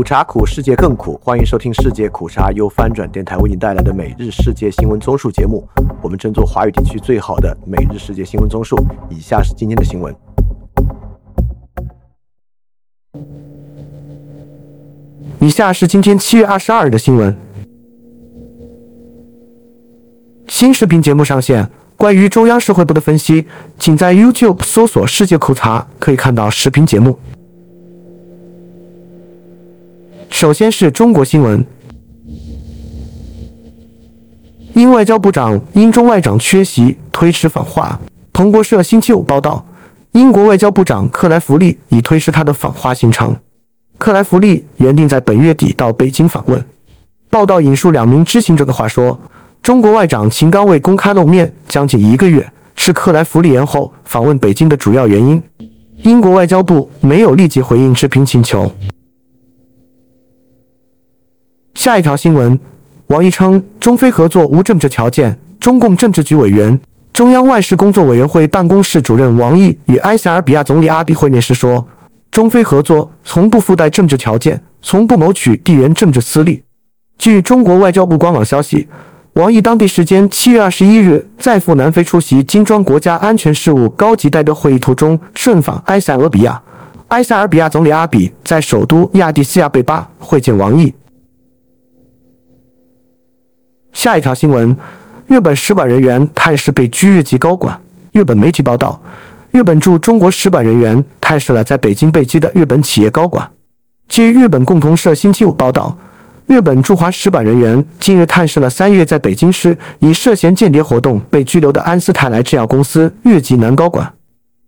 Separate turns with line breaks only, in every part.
苦茶苦，世界更苦。欢迎收听世界苦茶由翻转电台为您带来的每日世界新闻综述节目。我们争做华语地区最好的每日世界新闻综述。以下是今天的新闻。以下是今天七月二十二日的新闻。新视频节目上线，关于中央社会部的分析，请在 YouTube 搜索“世界苦茶”，可以看到视频节目。首先是中国新闻，英外交部长、英中外长缺席，推迟访华。彭博社星期五报道，英国外交部长克莱弗利已推迟他的访华行程。克莱弗利原定在本月底到北京访问。报道引述两名知情者的话说，中国外长秦刚未公开露面将近一个月，是克莱弗利延后访问北京的主要原因。英国外交部没有立即回应置评请求。下一条新闻，王毅称中非合作无政治条件。中共政治局委员、中央外事工作委员会办公室主任王毅与埃塞俄比亚总理阿比会面时说，中非合作从不附带政治条件，从不谋取地缘政治私利。据中国外交部官网消息，王毅当地时间七月二十一日在赴南非出席金砖国家安全事务高级代表会议途中顺访埃塞俄比亚，埃塞俄比亚总理阿比在首都亚的斯亚贝巴会见王毅。下一条新闻：日本使馆人员探视被拘日籍高管。日本媒体报道，日本驻中国使馆人员探视了在北京被拘的日本企业高管。据日本共同社星期五报道，日本驻华使馆人员近日探视了三月在北京市以涉嫌间谍活动被拘留的安斯泰来制药公司日籍男高管。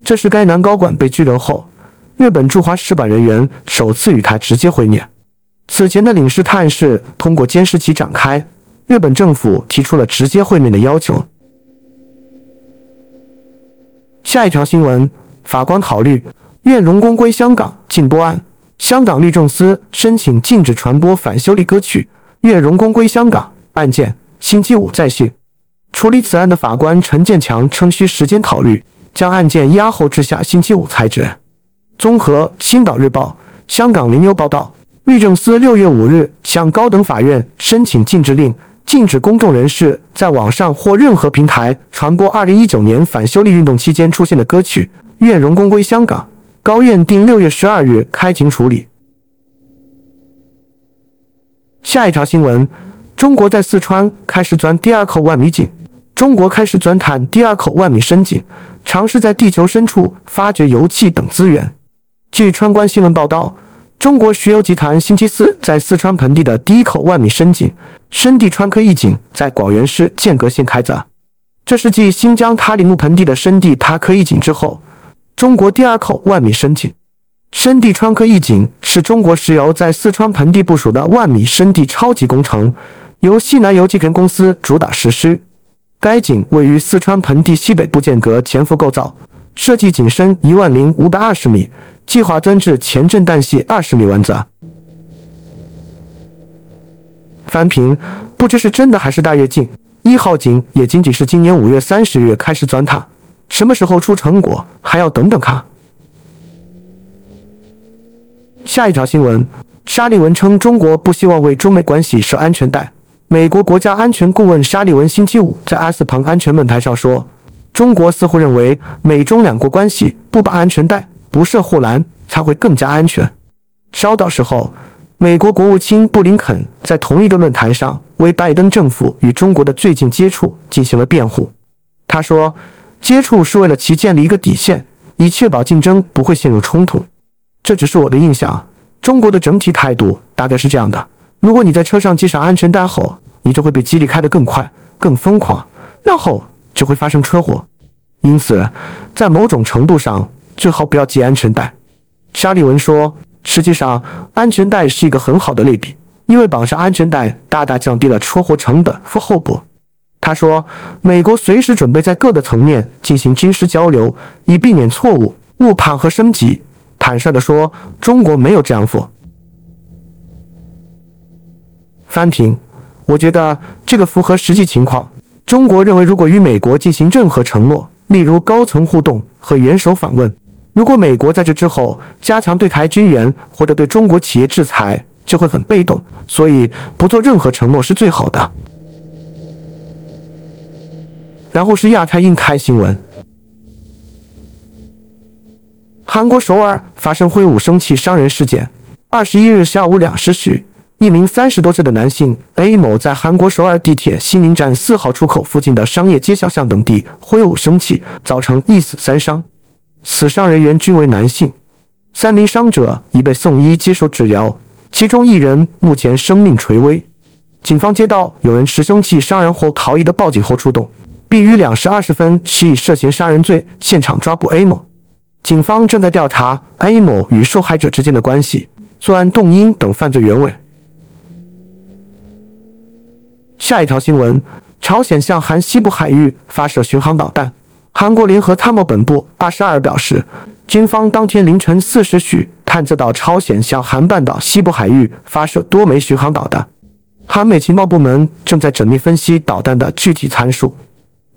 这是该男高管被拘留后，日本驻华使馆人员首次与他直接会面。此前的领事探视通过监视器展开。日本政府提出了直接会面的要求。下一条新闻：法官考虑愿荣公归香港禁播案，香港律政司申请禁止传播反修例歌曲。愿荣公归香港案件星期五再讯。处理此案的法官陈建强称需时间考虑，将案件押后至下星期五裁决。综合《星岛日报》、香港零牛报道，律政司六月五日向高等法院申请禁止令。禁止公众人士在网上或任何平台传播2019年反修例运动期间出现的歌曲。愿荣光归香港。高院定六月十二日开庭处理。下一条新闻：中国在四川开始钻第二口万米井。中国开始钻探第二口万米深井，尝试在地球深处发掘油气等资源。据川关新闻报道。中国石油集团星期四在四川盆地的第一口万米深井——深地川科一井，在广元市剑阁县开凿。这是继新疆塔里木盆地的深地塔科一井之后，中国第二口万米深井。深地川科一井是中国石油在四川盆地部署的万米深地超级工程，由西南油气田公司主打实施。该井位于四川盆地西北部间隔潜伏构造，设计井深一万零五百二十米。计划钻至前震弹隙二十米湾子。翻平，不知是真的还是大跃进。一号井也仅仅是今年五月三十日开始钻探，什么时候出成果还要等等看。下一条新闻，沙利文称中国不希望为中美关系设安全带。美国国家安全顾问沙利文星期五在阿斯彭安全论坛上说，中国似乎认为美中两国关系不把安全带。不设护栏才会更加安全。稍到时候，美国国务卿布林肯在同一个论坛上为拜登政府与中国的最近接触进行了辩护。他说：“接触是为了其建立一个底线，以确保竞争不会陷入冲突。”这只是我的印象。中国的整体态度大概是这样的：如果你在车上系上安全带后，你就会被激励开得更快、更疯狂，然后就会发生车祸。因此，在某种程度上。最好不要系安全带，沙利文说。实际上，安全带是一个很好的类比，因为绑上安全带大大降低了车祸成本和后果。他说，美国随时准备在各个层面进行军事交流，以避免错误、误判和升级。坦率地说，中国没有这样做。翻平，我觉得这个符合实际情况。中国认为，如果与美国进行任何承诺，例如高层互动和元首访问，如果美国在这之后加强对台军援或者对中国企业制裁，就会很被动，所以不做任何承诺是最好的。然后是亚太印开新闻。韩国首尔发生挥舞生气伤人事件。二十一日下午两时许，一名三十多岁的男性 A 某在韩国首尔地铁西宁站四号出口附近的商业街小巷等地挥舞凶器，造成一死三伤。死伤人员均为男性，三名伤者已被送医接受治疗，其中一人目前生命垂危。警方接到有人持凶器杀人或逃逸的报警后出动。并于两时二十分许以涉嫌杀人罪现场抓捕 A 某，警方正在调查 A 某与受害者之间的关系、作案动因等犯罪原委。下一条新闻：朝鲜向韩西部海域发射巡航导弹。韩国联合参谋本部二十二日表示，军方当天凌晨四时许探测到朝鲜向韩半岛西部海域发射多枚巡航导弹。韩美情报部门正在缜密分析导弹的具体参数。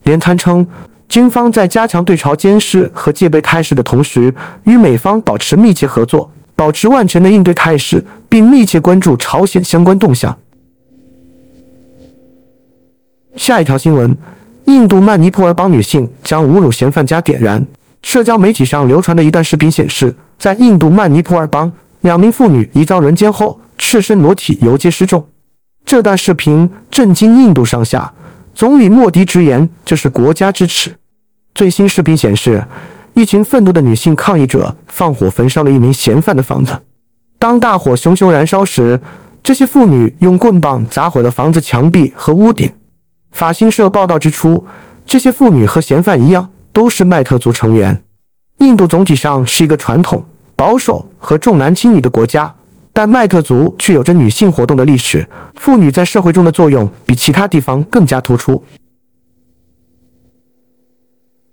连参称，军方在加强对朝监视和戒备态势的同时，与美方保持密切合作，保持万全的应对态势，并密切关注朝鲜相关动向。下一条新闻：印度曼尼普尔邦女性将侮辱嫌犯家点燃。社交媒体上流传的一段视频显示，在印度曼尼普尔邦，两名妇女疑遭轮奸后赤身裸体游街示众。这段视频震惊印度上下。总理莫迪直言：“这是国家之耻。”最新视频显示，一群愤怒的女性抗议者放火焚烧了一名嫌犯的房子。当大火熊熊燃烧时，这些妇女用棍棒砸毁了房子墙壁和屋顶。法新社报道指出，这些妇女和嫌犯一样，都是麦特族成员。印度总体上是一个传统保守和重男轻女的国家。但麦特族却有着女性活动的历史，妇女在社会中的作用比其他地方更加突出。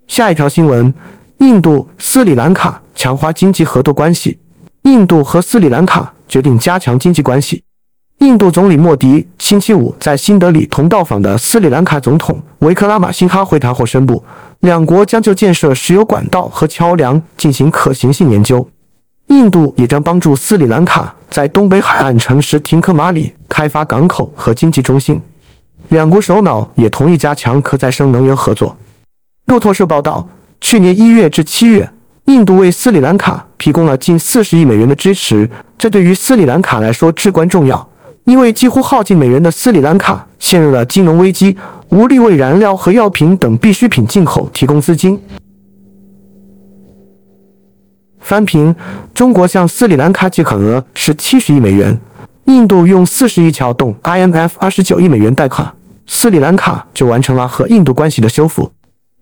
下一条新闻：印度斯里兰卡强化经济合作关系。印度和斯里兰卡决定加强经济关系。印度总理莫迪星期五在新德里同到访的斯里兰卡总统维克拉马辛哈会谈后宣布，两国将就建设石油管道和桥梁进行可行性研究。印度也将帮助斯里兰卡在东北海岸城市廷克马里开发港口和经济中心。两国首脑也同意加强可再生能源合作。路透社报道，去年一月至七月，印度为斯里兰卡提供了近四十亿美元的支持，这对于斯里兰卡来说至关重要，因为几乎耗尽美元的斯里兰卡陷入了金融危机，无力为燃料和药品等必需品进口提供资金。翻平，中国向斯里兰卡借款额是七十亿美元，印度用四十亿撬动 IMF 二十九亿美元贷款，斯里兰卡就完成了和印度关系的修复。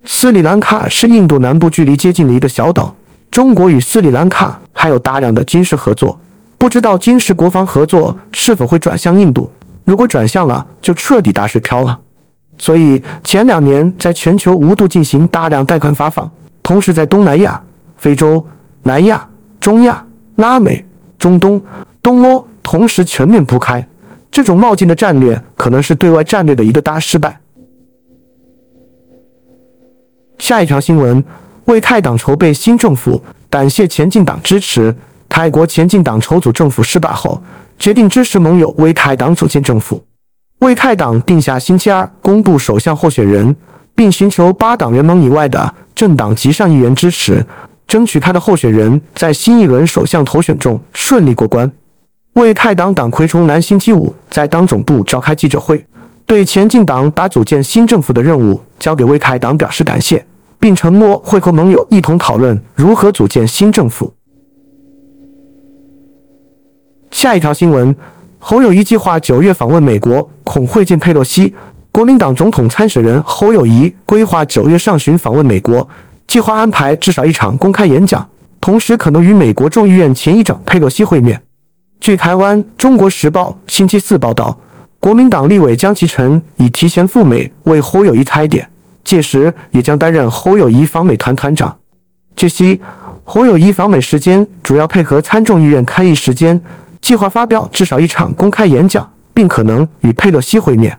斯里兰卡是印度南部距离接近的一个小岛，中国与斯里兰卡还有大量的军事合作，不知道今时国防合作是否会转向印度？如果转向了，就彻底打水漂了。所以前两年在全球无度进行大量贷款发放，同时在东南亚、非洲。南亚、中亚、拉美、中东、东欧同时全面铺开，这种冒进的战略可能是对外战略的一个大失败。下一条新闻：为泰党筹备新政府，感谢前进党支持。泰国前进党筹组政府失败后，决定支持盟友为泰党组建政府。为泰党定下星期二公布首相候选人，并寻求八党联盟以外的政党及上议员支持。争取他的候选人在新一轮首相投选中顺利过关。为泰党党魁崇南星期五在党总部召开记者会，对前进党把组建新政府的任务交给魏泰党表示感谢，并承诺会和盟友一同讨论如何组建新政府。下一条新闻：侯友谊计划九月访问美国，恐会见佩洛西。国民党总统参选人侯友谊规划九月上旬访问美国。计划安排至少一场公开演讲，同时可能与美国众议院前议长佩洛西会面。据台湾《中国时报》星期四报道，国民党立委江启臣已提前赴美为侯友谊踩点，届时也将担任侯友谊访美团团长。据悉，侯友谊访美时间主要配合参众议院开议时间，计划发表至少一场公开演讲，并可能与佩洛西会面。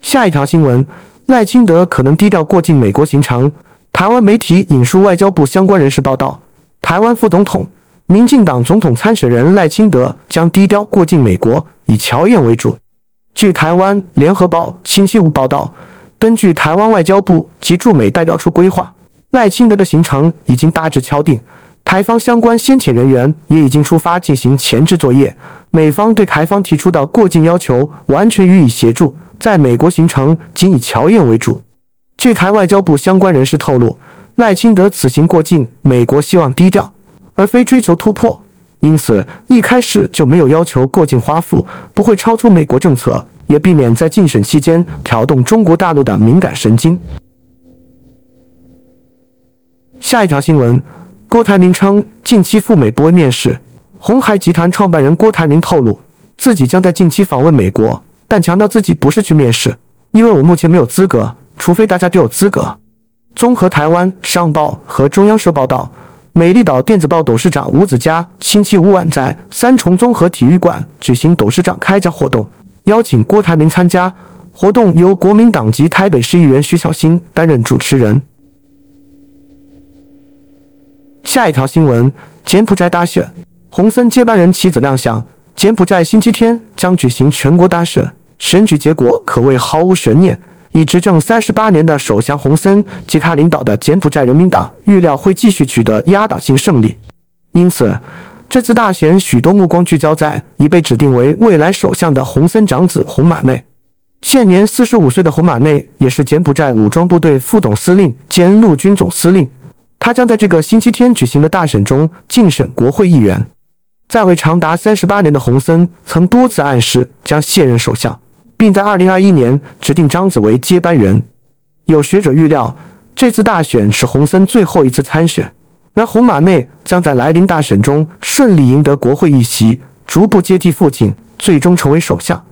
下一条新闻。赖清德可能低调过境美国行程。台湾媒体引述外交部相关人士报道，台湾副总统、民进党总统参选人赖清德将低调过境美国，以乔宴为主。据台湾联合报星期五报道，根据台湾外交部及驻美代表处规划，赖清德的行程已经大致敲定，台方相关先遣人员也已经出发进行前置作业。美方对台方提出的过境要求完全予以协助，在美国行程仅以乔宴为主。据台外交部相关人士透露，赖清德此行过境美国，希望低调，而非追求突破。因此，一开始就没有要求过境花费，不会超出美国政策，也避免在竞选期间挑动中国大陆的敏感神经。下一条新闻，郭台铭称近期赴美不会面试。红海集团创办人郭台铭透露，自己将在近期访问美国，但强调自己不是去面试，因为我目前没有资格，除非大家都有资格。综合台湾商报和中央社报道。美丽岛电子报董事长吴子嘉星期五晚在三重综合体育馆举行董事长开讲活动，邀请郭台铭参加活动，由国民党籍台北市议员徐小新担任主持人。下一条新闻：柬埔寨大选，洪森接班人妻子亮相。柬埔寨星期天将举行全国大选，选举结果可谓毫无悬念。已执政三十八年的首相洪森及他领导的柬埔寨人民党预料会继续取得压倒性胜利，因此这次大选许多目光聚焦在已被指定为未来首相的洪森长子洪马内。现年四十五岁的洪马内也是柬埔寨武装部队副总司令兼陆军总司令，他将在这个星期天举行的大选中竞选国会议员。在位长达三十八年的洪森曾多次暗示将卸任首相。并在二零二一年指定张子为接班人。有学者预料，这次大选是洪森最后一次参选，而洪马内将在来临大选中顺利赢得国会议席，逐步接替父亲，最终成为首相。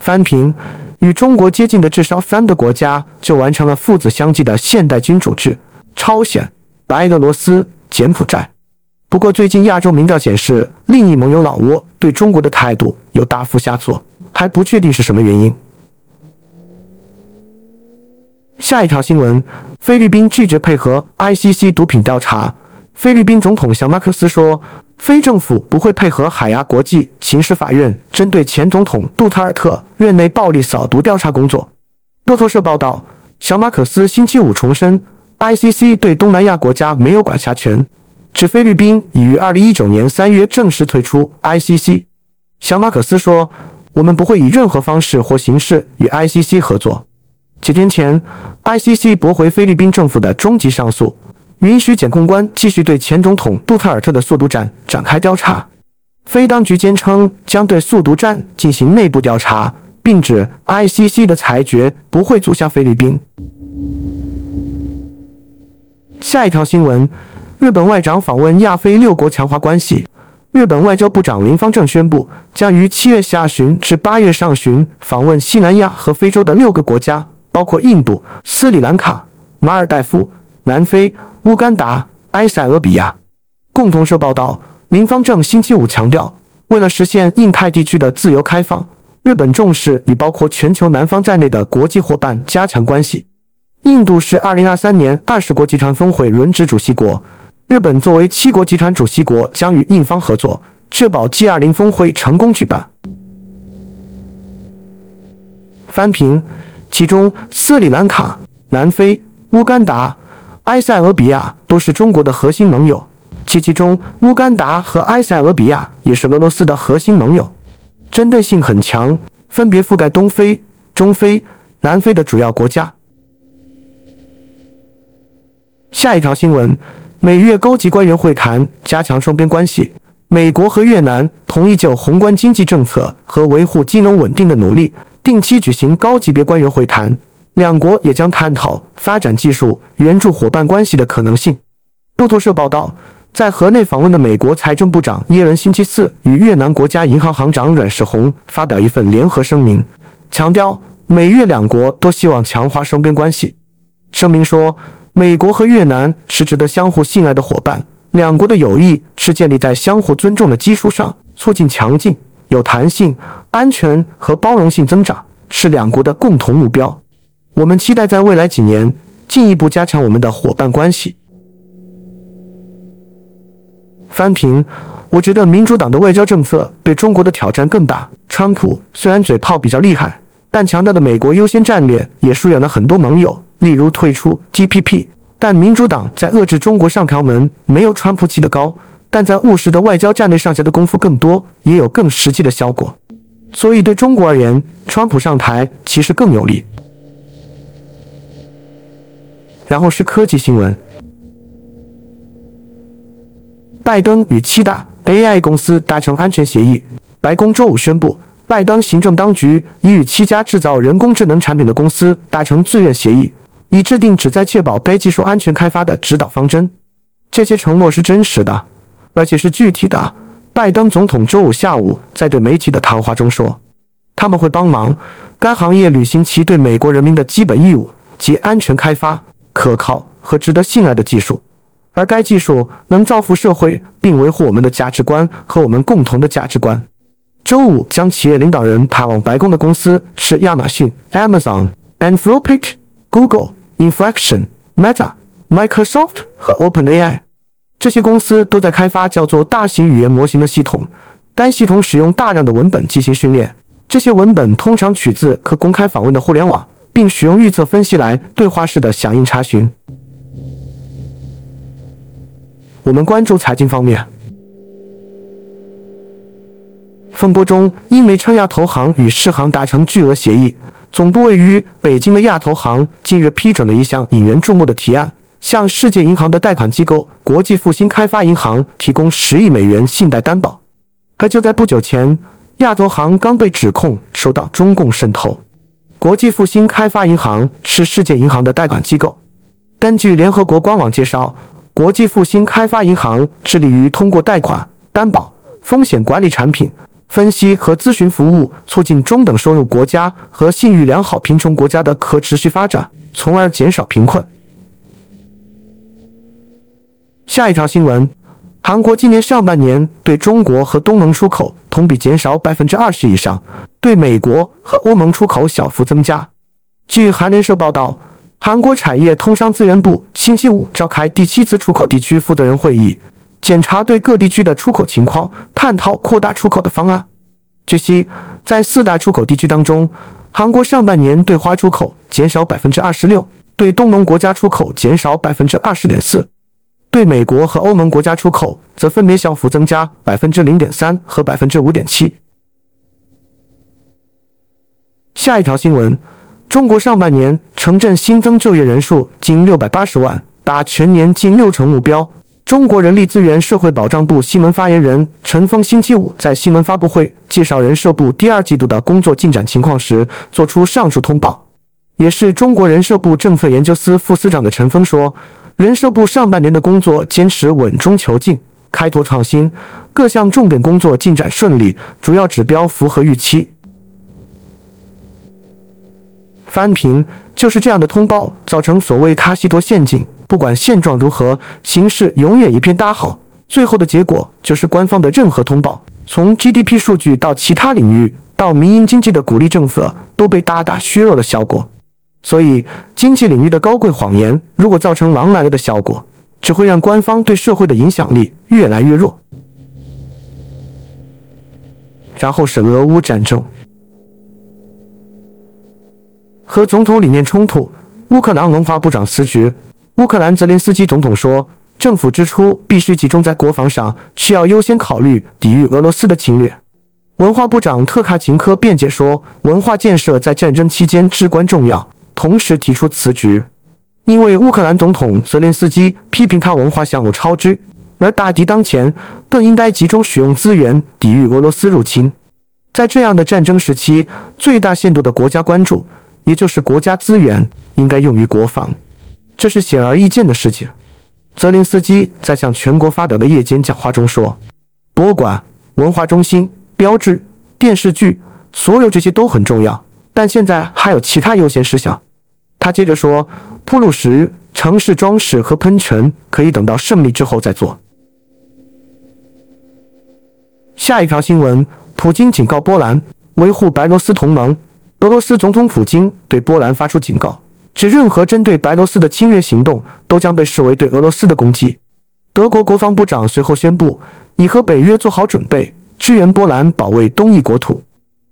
翻平，与中国接近的至少三个国家就完成了父子相继的现代君主制：朝鲜、白俄罗斯、柬埔寨。不过，最近亚洲民调显示，另一盟友老挝对中国的态度有大幅下挫，还不确定是什么原因。下一条新闻：菲律宾拒绝配合 ICC 毒品调查。菲律宾总统小马克思说，非政府不会配合海牙国际刑事法院针对前总统杜特尔特院内暴力扫毒调查工作。路透社报道，小马可斯星期五重申，ICC 对东南亚国家没有管辖权。指菲律宾已于二零一九年三月正式退出 ICC。小马可斯说：“我们不会以任何方式或形式与 ICC 合作。”几天前，ICC 驳回菲律宾政府的终极上诉，允许检控官继续对前总统杜特尔特的速毒战展开调查。非当局坚称将对速毒战进行内部调查，并指 ICC 的裁决不会阻吓菲律宾。下一条新闻。日本外长访问亚非六国，强化关系。日本外交部长林方正宣布，将于七月下旬至八月上旬访问西南亚和非洲的六个国家，包括印度、斯里兰卡、马尔代夫、南非、乌干达、埃塞俄比亚。共同社报道，林方正星期五强调，为了实现印太地区的自由开放，日本重视与包括全球南方在内的国际伙伴加强关系。印度是二零二三年二十国集团峰会轮值主席国。日本作为七国集团主席国，将与印方合作，确保 G20 峰会成功举办。翻评，其中斯里兰卡、南非、乌干达、埃塞俄比亚都是中国的核心盟友，其其中乌干达和埃塞俄比亚也是俄罗斯的核心盟友，针对性很强，分别覆盖东非、中非、南非的主要国家。下一条新闻。美越高级官员会谈，加强双边关系。美国和越南同意就宏观经济政策和维护金融稳定的努力，定期举行高级别官员会谈。两国也将探讨发展技术援助伙伴关系的可能性。路透社报道，在河内访问的美国财政部长耶伦星期四与越南国家银行行长阮世宏发表一份联合声明，强调美越两国都希望强化双边关系。声明说。美国和越南是值得相互信赖的伙伴，两国的友谊是建立在相互尊重的基础上，促进强劲、有弹性、安全和包容性增长是两国的共同目标。我们期待在未来几年进一步加强我们的伙伴关系。翻评，我觉得民主党的外交政策对中国的挑战更大。川普虽然嘴炮比较厉害，但强大的美国优先战略也疏远了很多盟友，例如退出 TPP。但民主党在遏制中国上条门没有川普起得高，但在务实的外交战略上下的功夫更多，也有更实际的效果。所以对中国而言，川普上台其实更有利。然后是科技新闻。拜登与七大 AI 公司达成安全协议。白宫周五宣布，拜登行政当局已与七家制造人工智能产品的公司达成自愿协议，以制定旨在确保该技术安全开发的指导方针。这些承诺是真实的，而且是具体的。拜登总统周五下午在对媒体的谈话中说，他们会帮忙该行业履行其对美国人民的基本义务，及安全开发可靠和值得信赖的技术。而该技术能造福社会，并维护我们的价值观和我们共同的价值观。周五将企业领导人派往白宫的公司是亚马逊 （Amazon）、Anthropic、Google、Inflection、Meta、Microsoft 和 OpenAI。这些公司都在开发叫做大型语言模型的系统。该系统使用大量的文本进行训练，这些文本通常取自可公开访问的互联网，并使用预测分析来对话式的响应查询。我们关注财经方面。风波中，英美称亚投行与世行达成巨额协议。总部位于北京的亚投行近日批准了一项引人注目的提案，向世界银行的贷款机构国际复兴开发银行提供十亿美元信贷担保。可就在不久前，亚投行刚被指控受到中共渗透。国际复兴开发银行是世界银行的贷款机构。根据联合国官网介绍。国际复兴开发银行致力于通过贷款、担保、风险管理产品分析和咨询服务，促进中等收入国家和信誉良好贫穷国家的可持续发展，从而减少贫困。下一条新闻：韩国今年上半年对中国和东盟出口同比减少百分之二十以上，对美国和欧盟出口小幅增加。据韩联社报道。韩国产业通商资源部星期五召开第七次出口地区负责人会议，检查对各地区的出口情况，探讨扩大出口的方案。据悉，在四大出口地区当中，韩国上半年对华出口减少百分之二十六，对东盟国家出口减少百分之二十点四，对美国和欧盟国家出口则分别小幅增加百分之零点三和百分之五点七。下一条新闻。中国上半年城镇新增就业人数近六百八十万，达全年近六成目标。中国人力资源社会保障部新闻发言人陈峰星期五在新闻发布会介绍人社部第二季度的工作进展情况时，作出上述通报。也是中国人社部政策研究司副司长的陈峰说，人社部上半年的工作坚持稳中求进，开拓创新，各项重点工作进展顺利，主要指标符合预期。翻屏就是这样的通报，造成所谓卡西佗陷阱。不管现状如何，形势永远一片大好。最后的结果就是官方的任何通报，从 GDP 数据到其他领域，到民营经济的鼓励政策，都被大大削弱了效果。所以，经济领域的高贵谎言，如果造成狼来了的效果，只会让官方对社会的影响力越来越弱。然后是俄乌战争。和总统理念冲突，乌克兰文化部长辞职。乌克兰泽连斯基总统说，政府支出必须集中在国防上，需要优先考虑抵御俄罗斯的侵略。文化部长特卡琴科辩解说，文化建设在战争期间至关重要，同时提出辞职，因为乌克兰总统泽连斯基批评他文化项目超支，而大敌当前，更应该集中使用资源抵御俄罗斯入侵。在这样的战争时期，最大限度的国家关注。也就是国家资源应该用于国防，这是显而易见的事情。泽连斯基在向全国发表的夜间讲话中说：“博物馆、文化中心、标志、电视剧，所有这些都很重要，但现在还有其他优先事项。”他接着说：“铺路石、城市装饰和喷泉可以等到胜利之后再做。”下一条新闻：普京警告波兰维护白罗斯同盟。俄罗斯总统普京对波兰发出警告，指任何针对白罗斯的侵略行动都将被视为对俄罗斯的攻击。德国国防部长随后宣布，已和北约做好准备，支援波兰保卫东翼国土。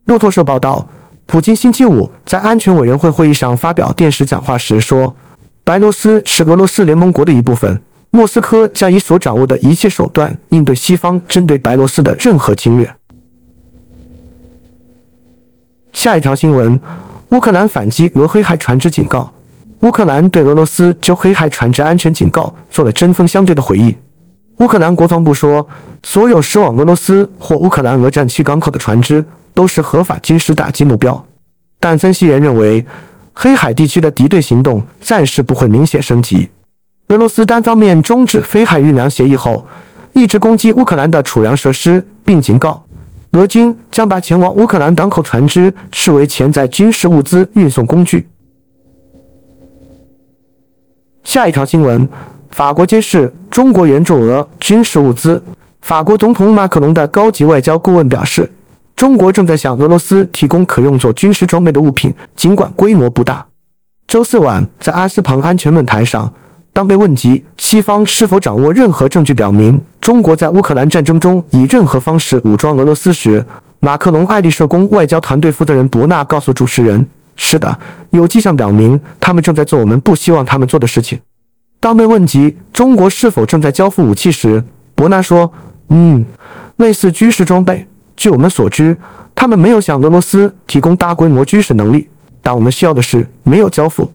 路透社报道，普京星期五在安全委员会会议上发表电视讲话时说：“白罗斯是俄罗斯联盟国的一部分，莫斯科将以所掌握的一切手段应对西方针对白罗斯的任何侵略。”下一条新闻：乌克兰反击俄黑海船只警告。乌克兰对俄罗斯就黑海船只安全警告做了针锋相对的回应。乌克兰国防部说，所有驶往俄罗斯或乌克兰俄战区港口的船只都是合法军事打击目标。但分析员认为，黑海地区的敌对行动暂时不会明显升级。俄罗斯单方面终止黑海运粮协议后，一直攻击乌克兰的储粮设施，并警告俄军将把前往乌克兰港口船只视为潜在军事物资运送工具。下一条新闻：法国揭示中国援助俄军事物资。法国总统马克龙的高级外交顾问表示，中国正在向俄罗斯提供可用作军事装备的物品，尽管规模不大。周四晚，在阿斯彭安全论坛上，当被问及西方是否掌握任何证据表明中国在乌克兰战争中以任何方式武装俄罗斯时，马克龙爱丽舍宫外交团队负责人伯纳告诉主持人。是的，有迹象表明他们正在做我们不希望他们做的事情。当被问及中国是否正在交付武器时，伯纳说：“嗯，类似军事装备。据我们所知，他们没有向俄罗斯提供大规模军事能力，但我们需要的是没有交付。”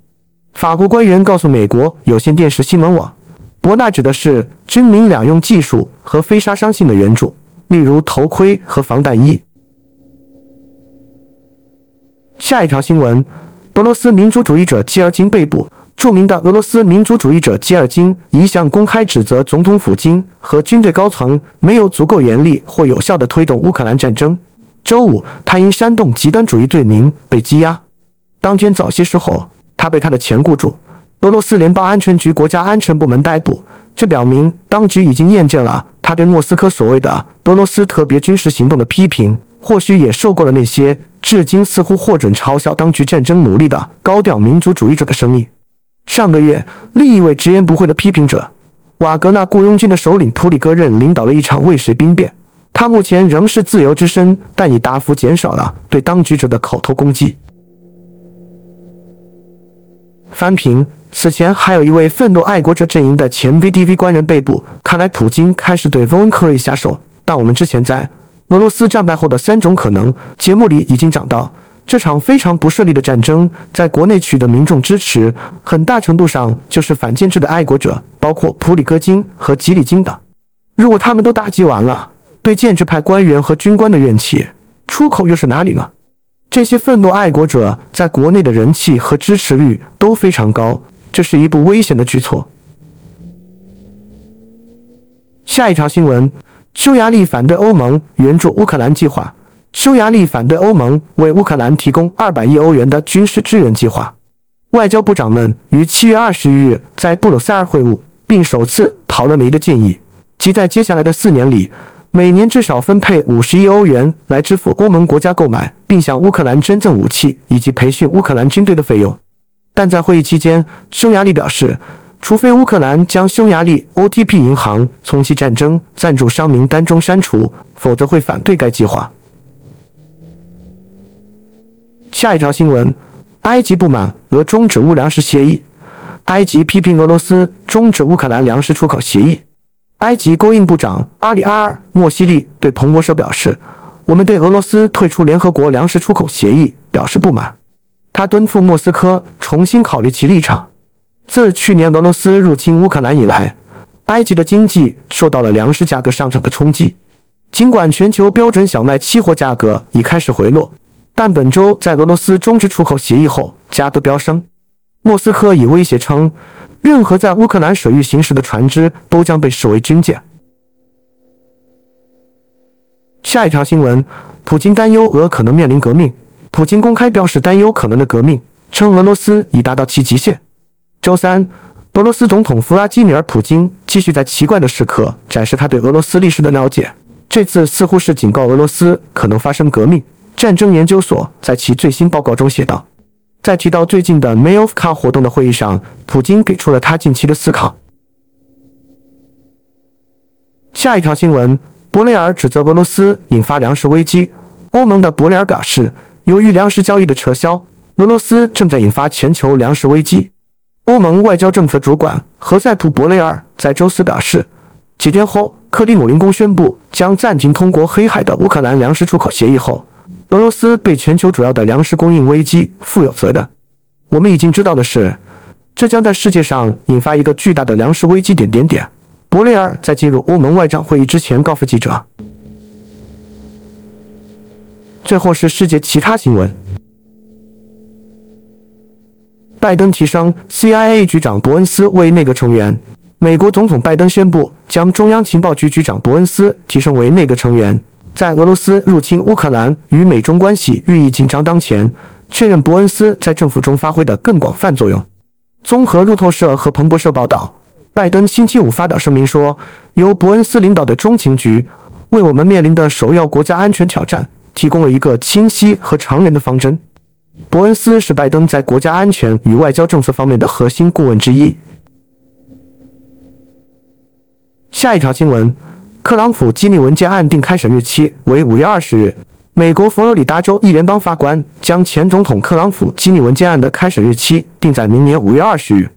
法国官员告诉美国有线电视新闻网，伯纳指的是军民两用技术和非杀伤性的援助，例如头盔和防弹衣。下一条新闻：俄罗斯民主主义者基尔金被捕。著名的俄罗斯民主主义者基尔金一向公开指责总统普京和军队高层没有足够严厉或有效地推动乌克兰战争。周五，他因煽动极端主义罪名被羁押。当天早些时候，他被他的前雇主俄罗斯联邦安全局国家安全部门逮捕。这表明当局已经验证了他对莫斯科所谓的俄罗斯特别军事行动的批评，或许也受够了那些。至今似乎获准嘲笑当局战争努力的高调民族主义者的声音。上个月，另一位直言不讳的批评者瓦格纳雇佣军的首领普里戈任领导了一场未遂兵变。他目前仍是自由之身，但已大幅减少了对当局者的口头攻击。翻评：此前还有一位愤怒爱国者阵营的前 VDV 官人被捕。看来普京开始对 Von k r y 下手，但我们之前在。俄罗斯战败后的三种可能，节目里已经讲到，这场非常不顺利的战争在国内取得民众支持，很大程度上就是反建制的爱国者，包括普里戈金和吉里金等。如果他们都打击完了，对建制派官员和军官的怨气，出口又是哪里呢？这些愤怒爱国者在国内的人气和支持率都非常高，这是一步危险的举措。下一条新闻。匈牙利反对欧盟援助乌克兰计划。匈牙利反对欧盟为乌克兰提供二百亿欧元的军事支援计划。外交部长们于七月二十日在布鲁塞尔会晤，并首次讨论了一个建议，即在接下来的四年里，每年至少分配五十亿欧元来支付欧盟国家购买并向乌克兰捐赠武器以及培训乌克兰军队的费用。但在会议期间，匈牙利表示。除非乌克兰将匈牙利 OTP 银行从其战争赞助商名单中删除，否则会反对该计划。下一条新闻：埃及不满俄终止乌粮食协议。埃及批评俄罗斯终止乌克兰粮食出口协议。埃及供应部长阿里阿尔·莫西利对彭博社表示：“我们对俄罗斯退出联合国粮食出口协议表示不满。”他敦促莫斯科重新考虑其立场。自去年俄罗斯入侵乌克兰以来，埃及的经济受到了粮食价格上涨的冲击。尽管全球标准小麦期货价格已开始回落，但本周在俄罗斯终止出口协议后，价格飙升。莫斯科已威胁称，任何在乌克兰水域行驶的船只都将被视为军舰。下一条新闻：普京担忧俄可能面临革命。普京公开表示担忧可能的革命，称俄罗斯已达到其极限。周三，俄罗斯总统弗拉基米尔·普京继续在奇怪的时刻展示他对俄罗斯历史的了解。这次似乎是警告俄罗斯可能发生革命。战争研究所在其最新报告中写道，在提到最近的 m a y o f k a 活动的会议上，普京给出了他近期的思考。下一条新闻，博雷尔指责俄罗斯引发粮食危机。欧盟的博雷尔表示，由于粮食交易的撤销，俄罗斯正在引发全球粮食危机。欧盟外交政策主管何塞普·博雷尔在周四表示，几天后，克里姆林宫宣布将暂停通过黑海的乌克兰粮食出口协议后，俄罗斯被全球主要的粮食供应危机负有责任。我们已经知道的是，这将在世界上引发一个巨大的粮食危机。点点点。博雷尔在进入欧盟外长会议之前告诉记者。最后是世界其他新闻。拜登提升 CIA 局长伯恩斯为内阁成员。美国总统拜登宣布将中央情报局局长伯恩斯提升为内阁成员。在俄罗斯入侵乌克兰与美中关系日益紧张当前，确认伯恩斯在政府中发挥的更广泛作用。综合路透社和彭博社报道，拜登星期五发表声明说，由伯恩斯领导的中情局为我们面临的首要国家安全挑战提供了一个清晰和长远的方针。伯恩斯是拜登在国家安全与外交政策方面的核心顾问之一。下一条新闻：克朗普机密文件案定开审日期为五月二十日。美国佛罗里达州一联邦法官将前总统克朗普机密文件案的开审日期定在明年五月二十日。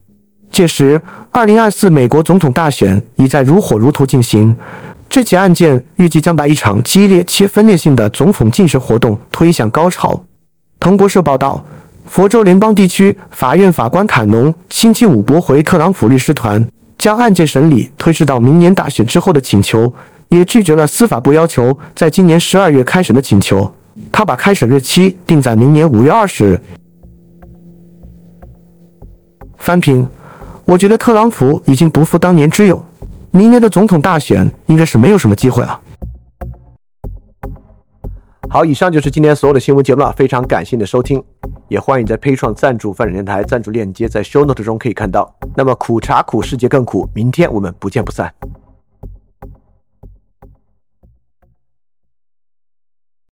届时，二零二四美国总统大选已在如火如荼进行。这起案件预计将把一场激烈且分裂性的总统竞选活动推向高潮。彭博社报道，佛州联邦地区法院法官坎农星期五驳回特朗普律师团将案件审理推迟到明年大选之后的请求，也拒绝了司法部要求在今年十二月开审的请求。他把开审日期定在明年五月二十日。翻评，我觉得特朗普已经不复当年之勇，明年的总统大选应该是没有什么机会了。
好，以上就是今天所有的新闻节目了，非常感谢你的收听，也欢迎在 p a 创赞助范展电台赞助链接在 Show Note 中可以看到。那么苦茶苦，世界更苦，明天我们不见不散。